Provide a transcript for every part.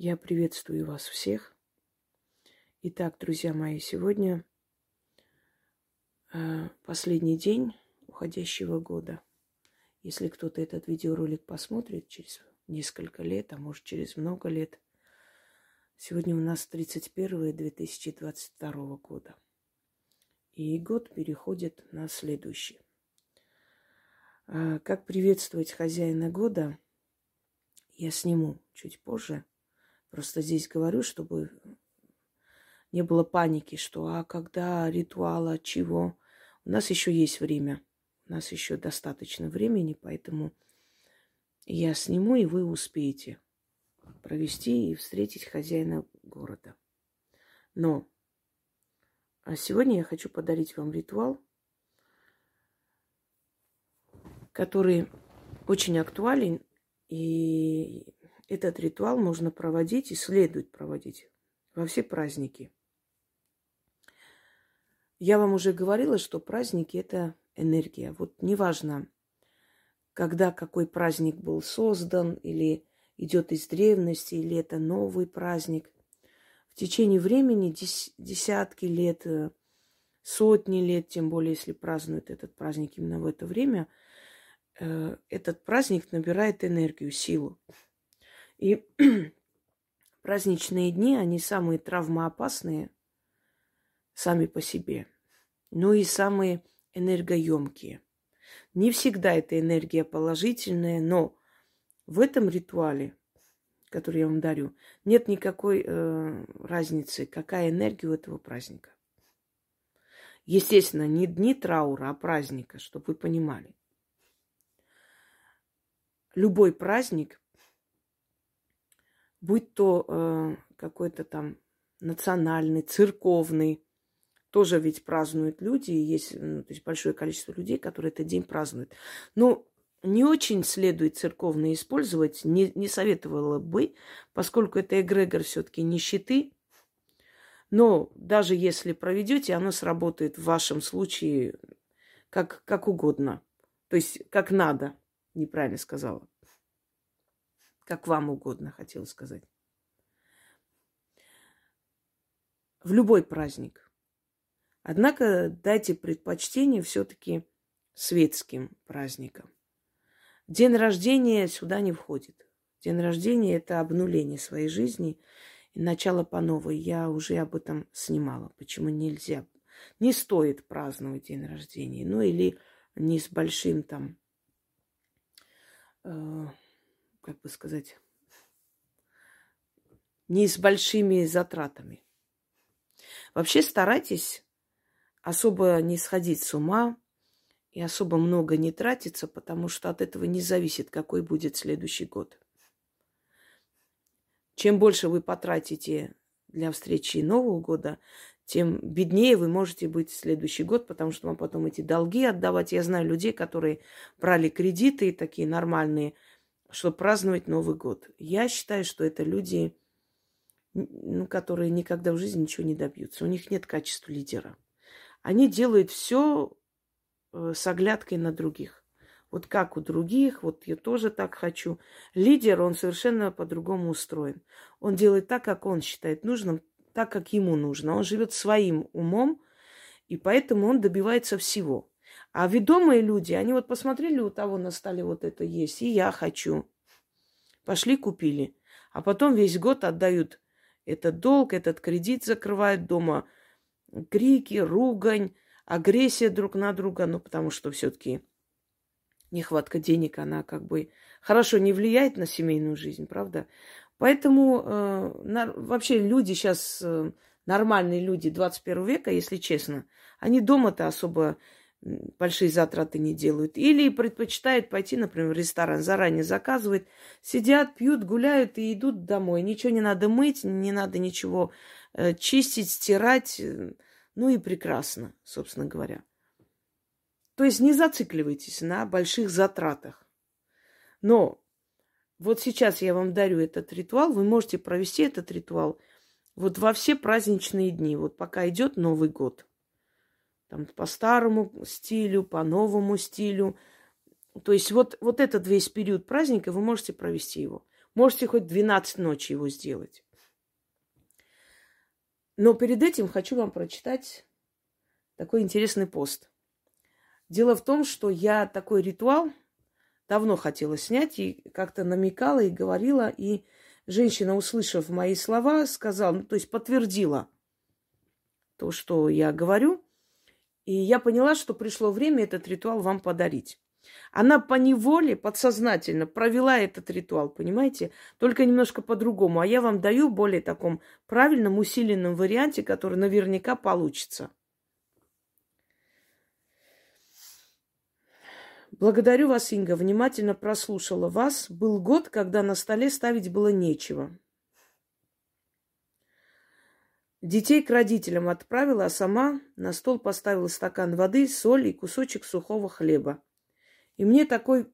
Я приветствую вас всех. Итак, друзья мои, сегодня э, последний день уходящего года. Если кто-то этот видеоролик посмотрит через несколько лет, а может через много лет, сегодня у нас 31 2022 года. И год переходит на следующий. Э, как приветствовать хозяина года, я сниму чуть позже – Просто здесь говорю, чтобы не было паники, что а когда ритуала, чего. У нас еще есть время. У нас еще достаточно времени, поэтому я сниму, и вы успеете провести и встретить хозяина города. Но а сегодня я хочу подарить вам ритуал, который очень актуален и этот ритуал можно проводить и следует проводить во все праздники. Я вам уже говорила, что праздники – это энергия. Вот неважно, когда какой праздник был создан, или идет из древности, или это новый праздник. В течение времени, десятки лет, э, сотни лет, тем более, если празднуют этот праздник именно в это время, э, этот праздник набирает энергию, силу. И праздничные дни, они самые травмоопасные сами по себе, но и самые энергоемкие. Не всегда эта энергия положительная, но в этом ритуале, который я вам дарю, нет никакой э, разницы, какая энергия у этого праздника. Естественно, не дни траура, а праздника, чтобы вы понимали. Любой праздник будь то э, какой-то там национальный, церковный, тоже ведь празднуют люди, и есть ну, то есть большое количество людей, которые этот день празднуют. Но не очень следует церковные использовать, не, не советовала бы, поскольку это эгрегор все-таки нищеты. Но даже если проведете, оно сработает в вашем случае как, как угодно. То есть как надо, неправильно сказала. Как вам угодно, хотела сказать. В любой праздник. Однако дайте предпочтение все-таки светским праздникам. День рождения сюда не входит. День рождения – это обнуление своей жизни и начало по новой. Я уже об этом снимала. Почему нельзя? Не стоит праздновать день рождения. Ну или не с большим там э, как бы сказать, не с большими затратами. Вообще старайтесь особо не сходить с ума и особо много не тратиться, потому что от этого не зависит, какой будет следующий год. Чем больше вы потратите для встречи Нового года, тем беднее вы можете быть в следующий год, потому что вам потом эти долги отдавать. Я знаю людей, которые брали кредиты такие нормальные – чтобы праздновать Новый год. Я считаю, что это люди, ну, которые никогда в жизни ничего не добьются. У них нет качества лидера. Они делают все э, с оглядкой на других. Вот как у других, вот я тоже так хочу. Лидер, он совершенно по-другому устроен. Он делает так, как он считает нужным, так, как ему нужно. Он живет своим умом, и поэтому он добивается всего. А ведомые люди, они вот посмотрели, у того на столе вот это есть, и я хочу. Пошли, купили. А потом весь год отдают этот долг, этот кредит закрывают дома. Крики, ругань, агрессия друг на друга, ну, потому что все-таки нехватка денег, она как бы хорошо не влияет на семейную жизнь, правда? Поэтому э, на, вообще люди сейчас, э, нормальные люди 21 века, если честно, они дома-то особо большие затраты не делают. Или предпочитают пойти, например, в ресторан, заранее заказывают, сидят, пьют, гуляют и идут домой. Ничего не надо мыть, не надо ничего э, чистить, стирать. Э, ну и прекрасно, собственно говоря. То есть не зацикливайтесь на больших затратах. Но вот сейчас я вам дарю этот ритуал, вы можете провести этот ритуал вот во все праздничные дни, вот пока идет Новый год там, по старому стилю, по новому стилю. То есть вот, вот этот весь период праздника вы можете провести его. Можете хоть 12 ночи его сделать. Но перед этим хочу вам прочитать такой интересный пост. Дело в том, что я такой ритуал давно хотела снять и как-то намекала и говорила, и женщина, услышав мои слова, сказала, ну, то есть подтвердила то, что я говорю, и я поняла, что пришло время этот ритуал вам подарить. Она по неволе, подсознательно провела этот ритуал, понимаете? Только немножко по-другому. А я вам даю более таком правильном, усиленном варианте, который наверняка получится. Благодарю вас, Инга. Внимательно прослушала вас. Был год, когда на столе ставить было нечего. Детей к родителям отправила, а сама на стол поставила стакан воды, соль и кусочек сухого хлеба. И мне такой,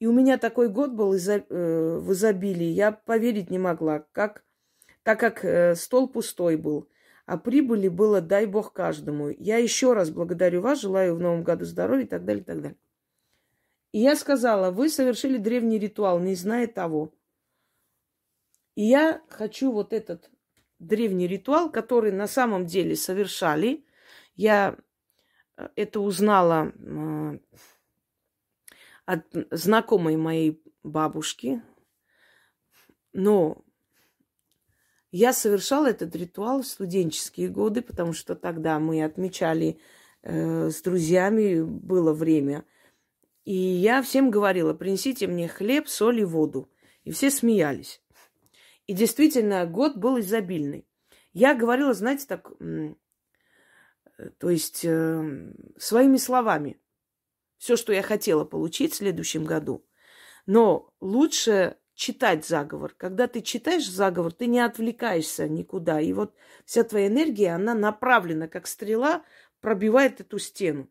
и у меня такой год был изо, э, в изобилии, я поверить не могла, как, так как э, стол пустой был, а прибыли было, дай бог, каждому. Я еще раз благодарю вас, желаю в новом году здоровья и так далее, и так далее. И я сказала, вы совершили древний ритуал, не зная того. И я хочу вот этот древний ритуал, который на самом деле совершали. Я э, это узнала от знакомой моей бабушки. Но я совершала этот ритуал в студенческие годы, потому что тогда мы отмечали э, с друзьями, было время. И я всем говорила, принесите мне хлеб, соль и воду. И все смеялись. И действительно, год был изобильный. Я говорила, знаете, так, то есть э, своими словами все, что я хотела получить в следующем году. Но лучше читать заговор. Когда ты читаешь заговор, ты не отвлекаешься никуда. И вот вся твоя энергия, она направлена, как стрела, пробивает эту стену.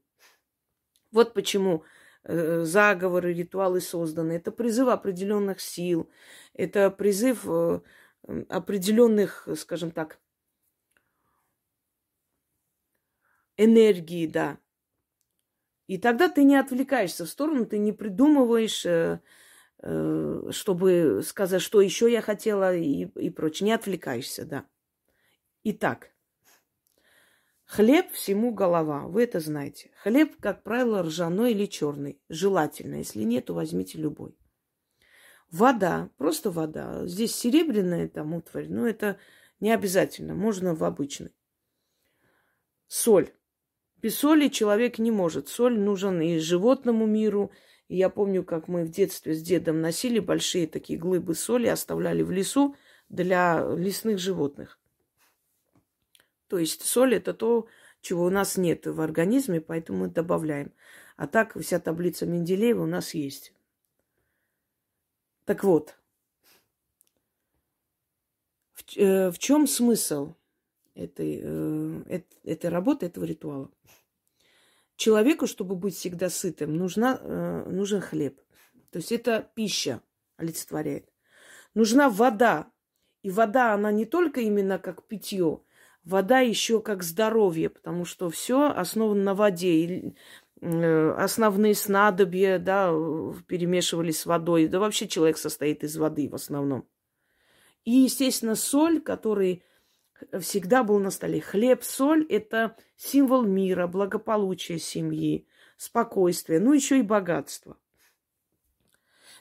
Вот почему э, заговоры, ритуалы созданы. Это призыв определенных сил, это призыв э, определенных, скажем так, энергии, да. И тогда ты не отвлекаешься в сторону, ты не придумываешь, э, э, чтобы сказать, что еще я хотела и, и прочее. Не отвлекаешься, да. Итак, хлеб всему голова, вы это знаете. Хлеб, как правило, ржаной или черный, желательно. Если нет, то возьмите любой. Вода, просто вода. Здесь серебряная там утварь, но это не обязательно, можно в обычной. Соль. Без соли человек не может. Соль нужен и животному миру. И я помню, как мы в детстве с дедом носили большие такие глыбы соли, оставляли в лесу для лесных животных. То есть соль это то, чего у нас нет в организме, поэтому мы добавляем. А так вся таблица Менделеева у нас есть. Так вот, в, э, в чем смысл этой, э, этой работы, этого ритуала? Человеку, чтобы быть всегда сытым, нужна, э, нужен хлеб. То есть это пища олицетворяет. Нужна вода. И вода, она не только именно как питье, вода еще как здоровье, потому что все основано на воде. Э, основные снадобья, да, перемешивали с водой. Да вообще человек состоит из воды в основном. И, естественно, соль, который всегда был на столе. Хлеб, соль – это символ мира, благополучия семьи, спокойствия, ну еще и богатства.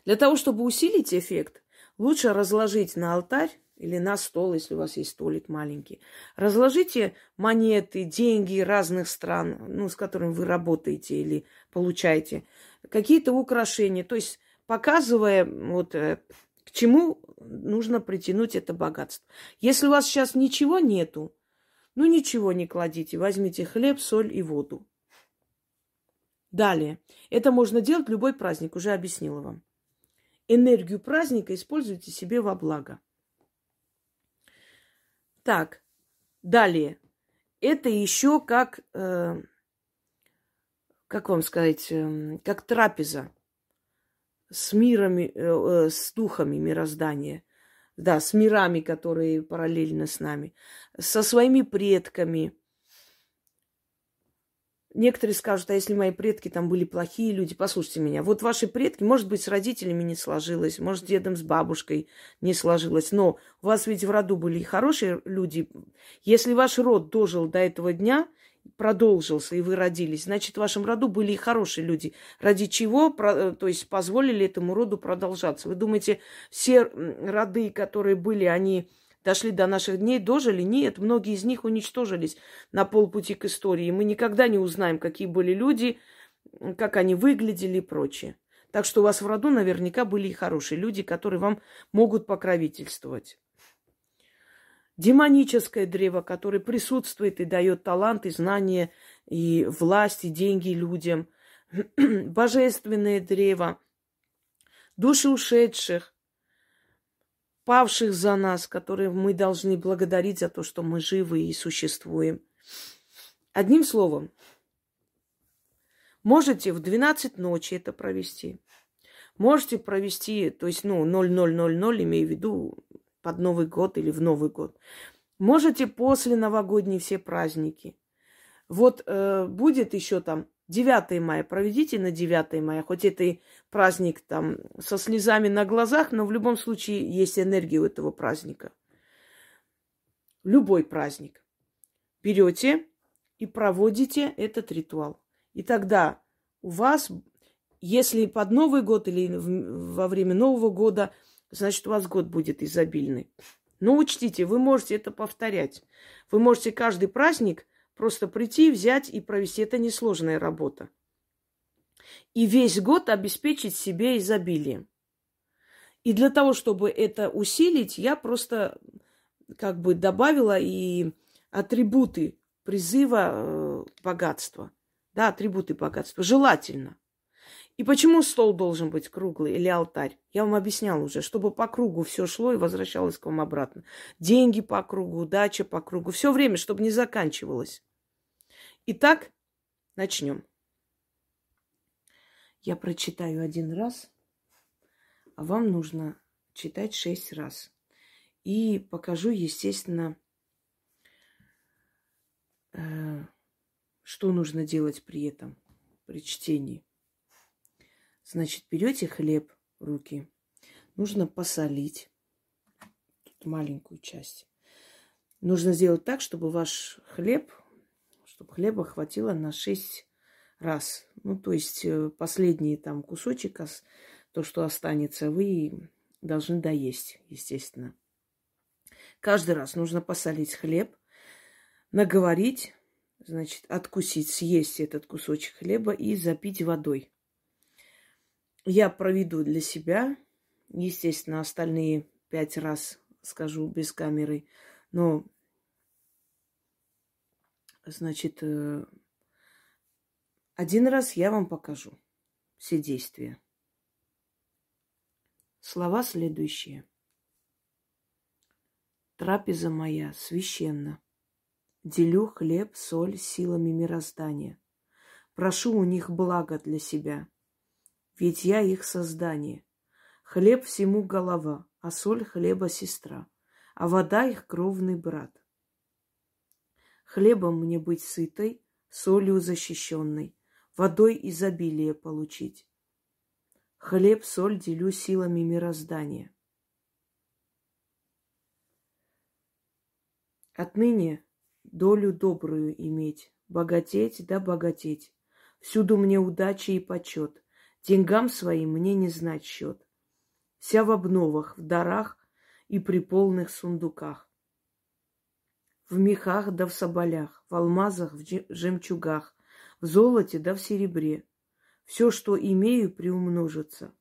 Для того, чтобы усилить эффект, лучше разложить на алтарь или на стол, если у вас есть столик маленький. Разложите монеты, деньги разных стран, ну, с которыми вы работаете или получаете, какие-то украшения, то есть показывая вот э, к чему нужно притянуть это богатство. Если у вас сейчас ничего нету, ну ничего не кладите. Возьмите хлеб, соль и воду. Далее. Это можно делать любой праздник, уже объяснила вам. Энергию праздника используйте себе во благо. Так, далее. Это еще как, э, как вам сказать, э, как трапеза с мирами, э, э, с духами мироздания, да, с мирами, которые параллельно с нами, со своими предками. Некоторые скажут, а если мои предки там были плохие люди, послушайте меня. Вот ваши предки, может быть, с родителями не сложилось, может, с дедом, с бабушкой не сложилось, но у вас ведь в роду были и хорошие люди. Если ваш род дожил до этого дня, продолжился, и вы родились, значит, в вашем роду были и хорошие люди, ради чего, то есть, позволили этому роду продолжаться. Вы думаете, все роды, которые были, они дошли до наших дней, дожили? Нет, многие из них уничтожились на полпути к истории. Мы никогда не узнаем, какие были люди, как они выглядели и прочее. Так что у вас в роду наверняка были и хорошие люди, которые вам могут покровительствовать. Демоническое древо, которое присутствует и дает талант, и знания, и власть, и деньги людям. Божественное древо, души ушедших, павших за нас, которые мы должны благодарить за то, что мы живы и существуем. Одним словом, можете в 12 ночи это провести. Можете провести, то есть, ну, 0000, имею в виду под Новый год или в Новый год. Можете после новогодние все праздники. Вот э, будет еще там 9 мая, проведите на 9 мая, хоть это и праздник там со слезами на глазах, но в любом случае есть энергия у этого праздника. Любой праздник. Берете и проводите этот ритуал. И тогда у вас, если под Новый год или во время Нового года, значит, у вас год будет изобильный. Но учтите, вы можете это повторять. Вы можете каждый праздник Просто прийти, взять и провести. Это несложная работа. И весь год обеспечить себе изобилием. И для того, чтобы это усилить, я просто как бы добавила и атрибуты призыва э, богатства. Да, атрибуты богатства. Желательно. И почему стол должен быть круглый или алтарь? Я вам объясняла уже, чтобы по кругу все шло и возвращалось к вам обратно. Деньги по кругу, дача по кругу, все время, чтобы не заканчивалось. Итак, начнем. Я прочитаю один раз, а вам нужно читать шесть раз. И покажу, естественно, э, что нужно делать при этом, при чтении. Значит, берете хлеб в руки. Нужно посолить. Тут маленькую часть. Нужно сделать так, чтобы ваш хлеб, чтобы хлеба хватило на 6 раз. Ну, то есть э, последний там кусочек, то, что останется, вы должны доесть, естественно. Каждый раз нужно посолить хлеб, наговорить, значит, откусить, съесть этот кусочек хлеба и запить водой я проведу для себя. Естественно, остальные пять раз скажу без камеры. Но, значит, э, один раз я вам покажу все действия. Слова следующие. Трапеза моя священна. Делю хлеб, соль силами мироздания. Прошу у них блага для себя – ведь я их создание. Хлеб всему голова, а соль хлеба сестра, а вода их кровный брат. Хлебом мне быть сытой, солью защищенной, водой изобилие получить. Хлеб, соль делю силами мироздания. Отныне долю добрую иметь, богатеть да богатеть, всюду мне удачи и почет, Деньгам своим мне не знать счет. Вся в обновах, в дарах и при полных сундуках. В мехах да в соболях, в алмазах, в жемчугах, в золоте да в серебре. Все, что имею, приумножится.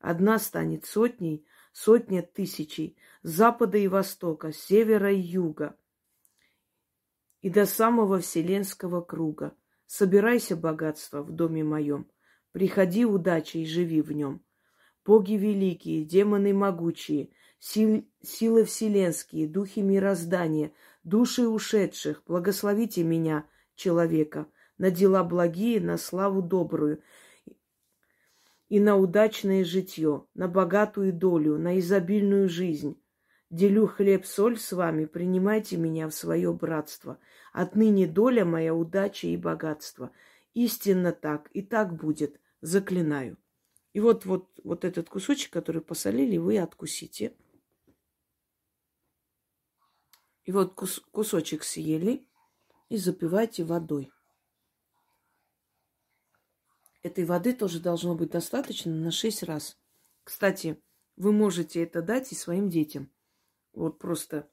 Одна станет сотней, сотня тысячей, запада и востока, севера и юга, и до самого вселенского круга. Собирайся, богатство, в доме моем, Приходи, удача, и живи в нем. Боги великие, демоны могучие, сил, силы вселенские, духи мироздания, души ушедших, благословите меня, человека, на дела благие, на славу добрую и на удачное житье, на богатую долю, на изобильную жизнь. Делю хлеб-соль с вами, принимайте меня в свое братство. Отныне доля моя удача и богатство – Истинно так, и так будет, заклинаю. И вот, вот, вот этот кусочек, который посолили, вы откусите. И вот кус, кусочек съели и запивайте водой. Этой воды тоже должно быть достаточно на 6 раз. Кстати, вы можете это дать и своим детям. Вот просто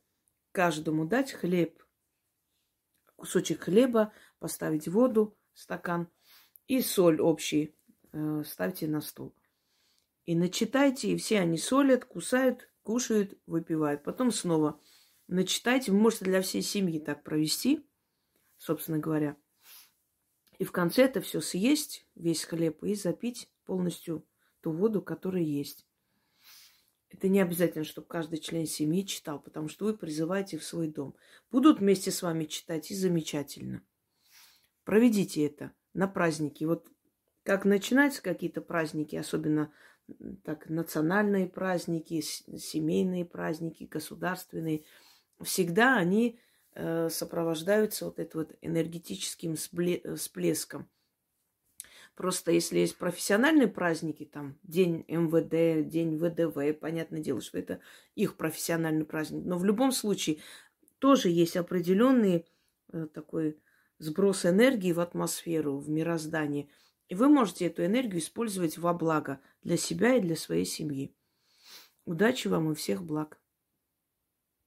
каждому дать хлеб, кусочек хлеба, поставить воду, стакан и соль общий э, ставьте на стол. И начитайте, и все они солят, кусают, кушают, выпивают. Потом снова начитайте. Вы можете для всей семьи так провести, собственно говоря. И в конце это все съесть, весь хлеб, и запить полностью ту воду, которая есть. Это не обязательно, чтобы каждый член семьи читал, потому что вы призываете в свой дом. Будут вместе с вами читать, и замечательно. Проведите это на праздники. Вот как начинаются какие-то праздники, особенно так национальные праздники, семейные праздники, государственные, всегда они э, сопровождаются вот этим вот энергетическим всплеском. Просто если есть профессиональные праздники, там День МВД, День ВДВ, понятное дело, что это их профессиональный праздник. Но в любом случае тоже есть определенный э, такой сброс энергии в атмосферу, в мироздание. И вы можете эту энергию использовать во благо для себя и для своей семьи. Удачи вам и всех благ!